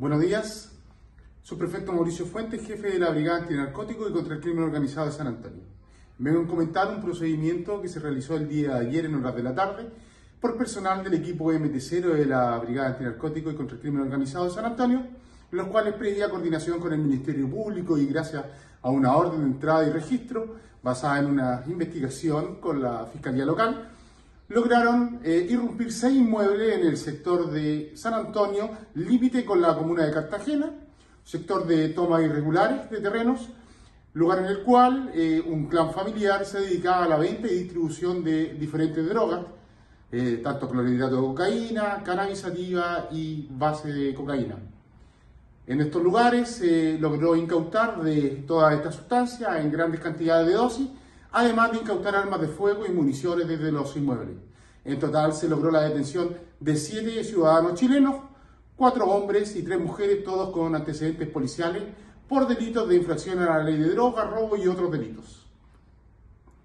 Buenos días, subprefecto Mauricio Fuentes, jefe de la Brigada Antinarcótico y contra el Crimen Organizado de San Antonio. Vengo a comentar un procedimiento que se realizó el día de ayer en horas de la tarde por personal del equipo MT0 de la Brigada Antinarcótico y contra el Crimen Organizado de San Antonio, los cuales previa coordinación con el Ministerio Público y gracias a una orden de entrada y registro basada en una investigación con la Fiscalía Local, lograron eh, irrumpir seis inmuebles en el sector de San Antonio, límite con la comuna de Cartagena, sector de toma irregulares de terrenos, lugar en el cual eh, un clan familiar se dedicaba a la venta y distribución de diferentes drogas, eh, tanto clorhidrato de cocaína, cannabis sativa y base de cocaína. En estos lugares se logró incautar de toda esta sustancia en grandes cantidades de dosis además de incautar armas de fuego y municiones desde los inmuebles. En total se logró la detención de siete ciudadanos chilenos, cuatro hombres y tres mujeres, todos con antecedentes policiales por delitos de infracción a la ley de drogas, robo y otros delitos.